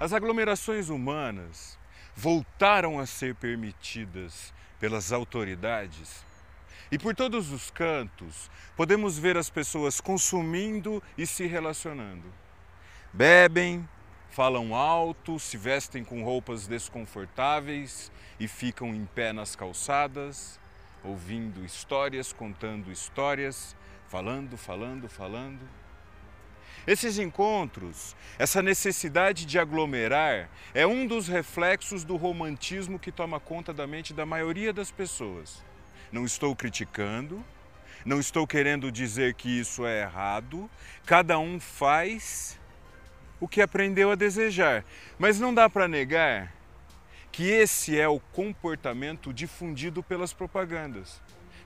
As aglomerações humanas voltaram a ser permitidas pelas autoridades e por todos os cantos podemos ver as pessoas consumindo e se relacionando. Bebem, falam alto, se vestem com roupas desconfortáveis e ficam em pé nas calçadas, ouvindo histórias, contando histórias, falando, falando, falando. Esses encontros, essa necessidade de aglomerar, é um dos reflexos do romantismo que toma conta da mente da maioria das pessoas. Não estou criticando, não estou querendo dizer que isso é errado, cada um faz o que aprendeu a desejar, mas não dá para negar que esse é o comportamento difundido pelas propagandas,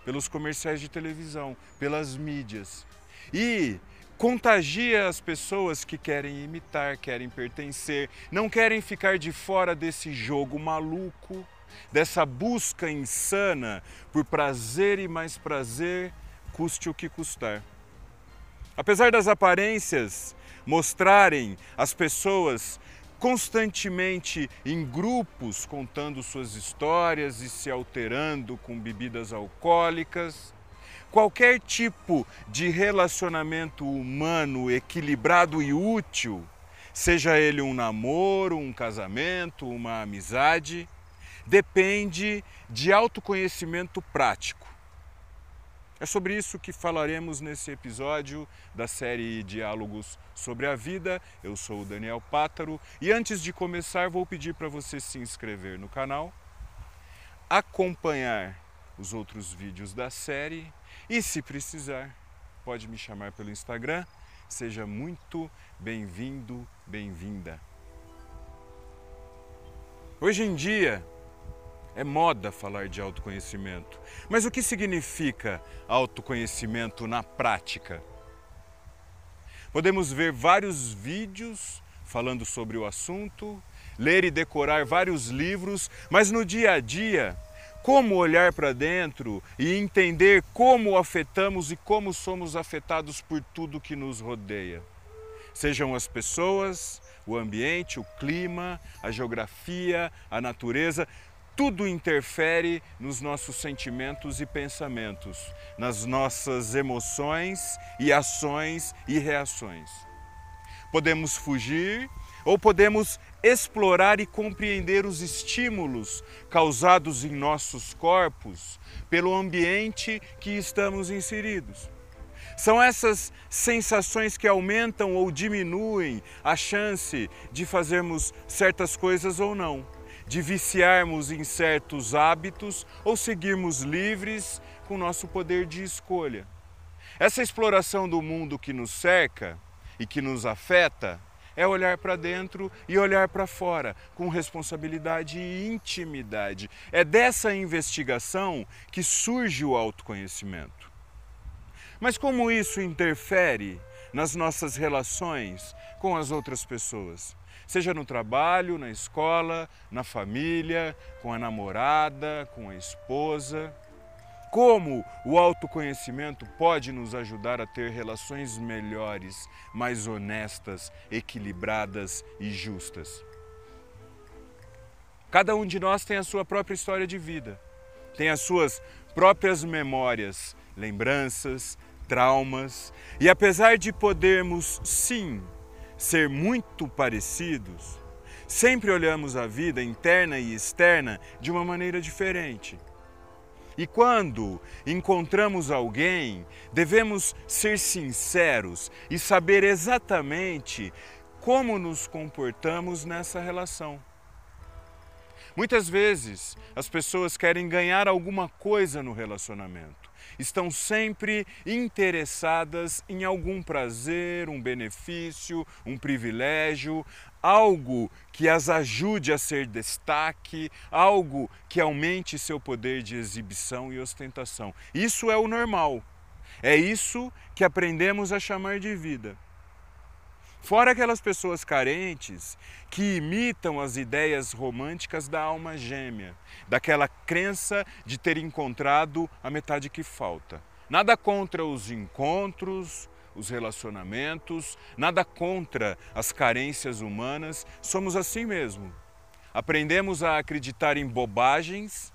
pelos comerciais de televisão, pelas mídias. E contagia as pessoas que querem imitar, querem pertencer, não querem ficar de fora desse jogo maluco, dessa busca insana por prazer e mais prazer, custe o que custar. Apesar das aparências mostrarem as pessoas constantemente em grupos contando suas histórias e se alterando com bebidas alcoólicas, qualquer tipo de relacionamento humano equilibrado e útil, seja ele um namoro, um casamento, uma amizade, depende de autoconhecimento prático. É sobre isso que falaremos nesse episódio da série Diálogos sobre a Vida. Eu sou o Daniel Pátaro e antes de começar vou pedir para você se inscrever no canal, acompanhar os outros vídeos da série e, se precisar, pode me chamar pelo Instagram. Seja muito bem-vindo, bem-vinda. Hoje em dia, é moda falar de autoconhecimento. Mas o que significa autoconhecimento na prática? Podemos ver vários vídeos falando sobre o assunto, ler e decorar vários livros, mas no dia a dia, como olhar para dentro e entender como afetamos e como somos afetados por tudo que nos rodeia. Sejam as pessoas, o ambiente, o clima, a geografia, a natureza, tudo interfere nos nossos sentimentos e pensamentos, nas nossas emoções e ações e reações. Podemos fugir ou podemos explorar e compreender os estímulos causados em nossos corpos pelo ambiente que estamos inseridos. São essas sensações que aumentam ou diminuem a chance de fazermos certas coisas ou não de viciarmos em certos hábitos ou seguirmos livres com nosso poder de escolha. Essa exploração do mundo que nos cerca e que nos afeta é olhar para dentro e olhar para fora com responsabilidade e intimidade. É dessa investigação que surge o autoconhecimento. Mas como isso interfere nas nossas relações com as outras pessoas? seja no trabalho, na escola, na família, com a namorada, com a esposa. Como o autoconhecimento pode nos ajudar a ter relações melhores, mais honestas, equilibradas e justas. Cada um de nós tem a sua própria história de vida, tem as suas próprias memórias, lembranças, traumas, e apesar de podermos, sim, ser muito parecidos, sempre olhamos a vida interna e externa de uma maneira diferente. E quando encontramos alguém, devemos ser sinceros e saber exatamente como nos comportamos nessa relação. Muitas vezes as pessoas querem ganhar alguma coisa no relacionamento estão sempre interessadas em algum prazer, um benefício, um privilégio, algo que as ajude a ser destaque, algo que aumente seu poder de exibição e ostentação. Isso é o normal. É isso que aprendemos a chamar de vida. Fora aquelas pessoas carentes que imitam as ideias românticas da alma gêmea, daquela crença de ter encontrado a metade que falta. Nada contra os encontros, os relacionamentos, nada contra as carências humanas, somos assim mesmo. Aprendemos a acreditar em bobagens,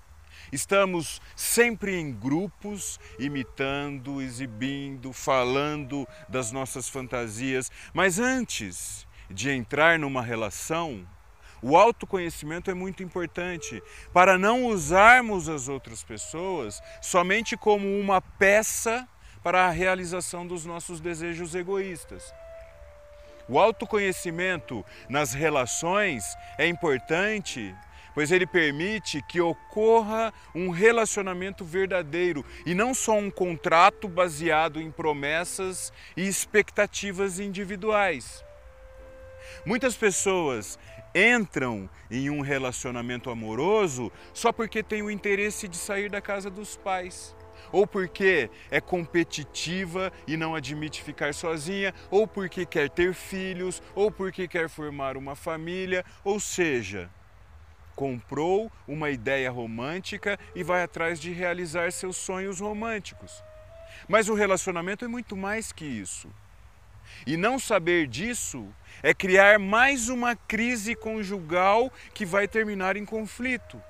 estamos sempre em grupos, imitando, exibindo, falando das nossas fantasias, mas antes de entrar numa relação, o autoconhecimento é muito importante para não usarmos as outras pessoas somente como uma peça para a realização dos nossos desejos egoístas. O autoconhecimento nas relações é importante, pois ele permite que ocorra um relacionamento verdadeiro e não só um contrato baseado em promessas e expectativas individuais. Muitas pessoas entram em um relacionamento amoroso só porque têm o interesse de sair da casa dos pais. Ou porque é competitiva e não admite ficar sozinha, ou porque quer ter filhos, ou porque quer formar uma família, ou seja, comprou uma ideia romântica e vai atrás de realizar seus sonhos românticos. Mas o relacionamento é muito mais que isso. E não saber disso é criar mais uma crise conjugal que vai terminar em conflito.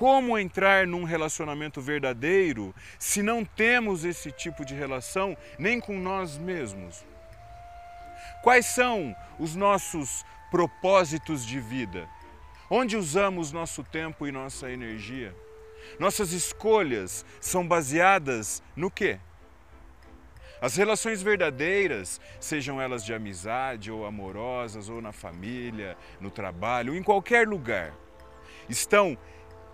Como entrar num relacionamento verdadeiro se não temos esse tipo de relação nem com nós mesmos? Quais são os nossos propósitos de vida? Onde usamos nosso tempo e nossa energia? Nossas escolhas são baseadas no quê? As relações verdadeiras, sejam elas de amizade ou amorosas, ou na família, no trabalho, em qualquer lugar, estão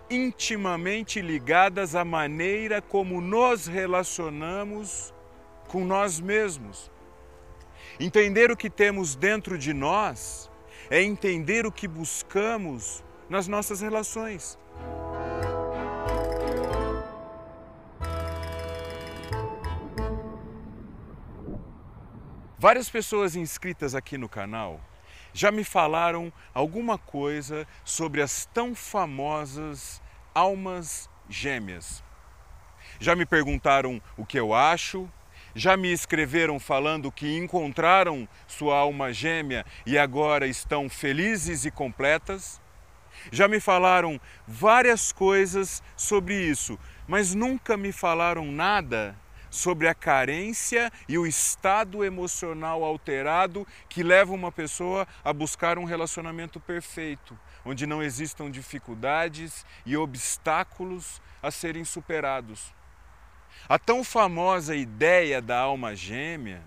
intimamente ligadas à maneira como nos relacionamos com nós mesmos. Entender o que temos dentro de nós é entender o que buscamos nas nossas relações. Várias pessoas inscritas aqui no canal já me falaram alguma coisa sobre as tão famosas almas gêmeas. Já me perguntaram o que eu acho, já me escreveram falando que encontraram sua alma gêmea e agora estão felizes e completas. Já me falaram várias coisas sobre isso, mas nunca me falaram nada sobre a carência e o estado emocional alterado que leva uma pessoa a buscar um relacionamento perfeito, onde não existam dificuldades e obstáculos a serem superados. A tão famosa ideia da alma gêmea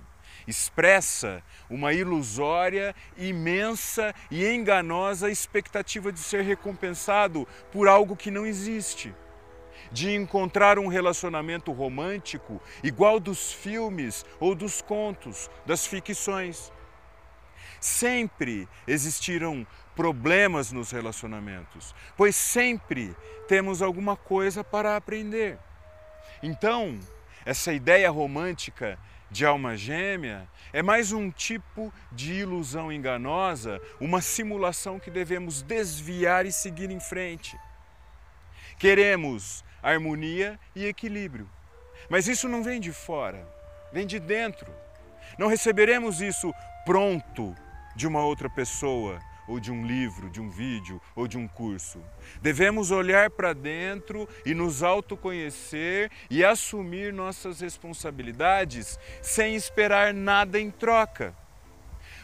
expressa uma ilusória, imensa e enganosa expectativa de ser recompensado por algo que não existe de encontrar um relacionamento romântico igual dos filmes ou dos contos, das ficções. Sempre existiram problemas nos relacionamentos, pois sempre temos alguma coisa para aprender. Então, essa ideia romântica de alma gêmea é mais um tipo de ilusão enganosa, uma simulação que devemos desviar e seguir em frente. Queremos harmonia e equilíbrio. Mas isso não vem de fora, vem de dentro. Não receberemos isso pronto de uma outra pessoa, ou de um livro, de um vídeo ou de um curso. Devemos olhar para dentro e nos autoconhecer e assumir nossas responsabilidades sem esperar nada em troca.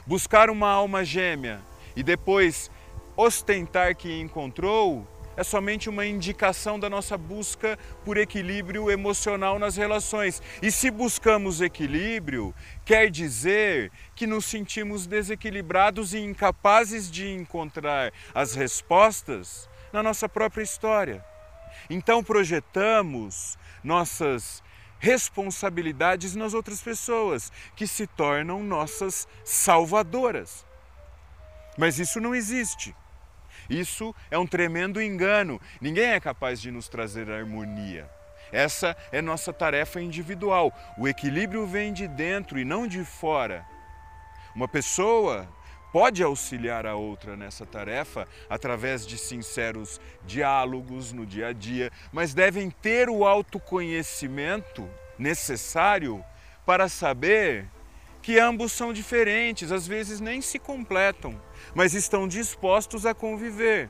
Buscar uma alma gêmea e depois ostentar que encontrou é somente uma indicação da nossa busca por equilíbrio emocional nas relações. E se buscamos equilíbrio, quer dizer que nos sentimos desequilibrados e incapazes de encontrar as respostas na nossa própria história. Então projetamos nossas responsabilidades nas outras pessoas, que se tornam nossas salvadoras. Mas isso não existe. Isso é um tremendo engano. Ninguém é capaz de nos trazer harmonia. Essa é nossa tarefa individual. O equilíbrio vem de dentro e não de fora. Uma pessoa pode auxiliar a outra nessa tarefa através de sinceros diálogos no dia a dia, mas devem ter o autoconhecimento necessário para saber que ambos são diferentes, às vezes nem se completam, mas estão dispostos a conviver,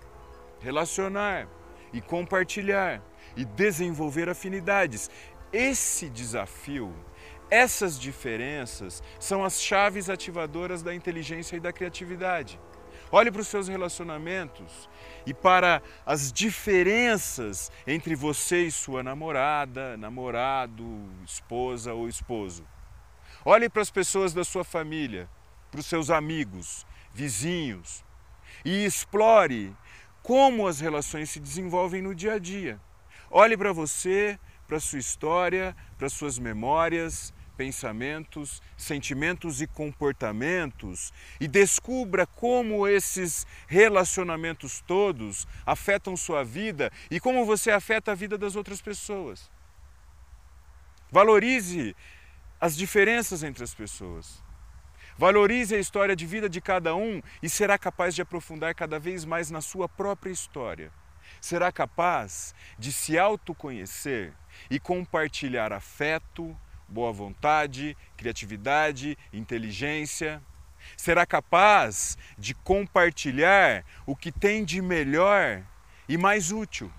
relacionar e compartilhar e desenvolver afinidades. Esse desafio, essas diferenças são as chaves ativadoras da inteligência e da criatividade. Olhe para os seus relacionamentos e para as diferenças entre você e sua namorada, namorado, esposa ou esposo. Olhe para as pessoas da sua família, para os seus amigos, vizinhos e explore como as relações se desenvolvem no dia a dia. Olhe para você, para sua história, para as suas memórias, pensamentos, sentimentos e comportamentos e descubra como esses relacionamentos todos afetam sua vida e como você afeta a vida das outras pessoas. Valorize as diferenças entre as pessoas. Valorize a história de vida de cada um e será capaz de aprofundar cada vez mais na sua própria história. Será capaz de se autoconhecer e compartilhar afeto, boa vontade, criatividade, inteligência. Será capaz de compartilhar o que tem de melhor e mais útil.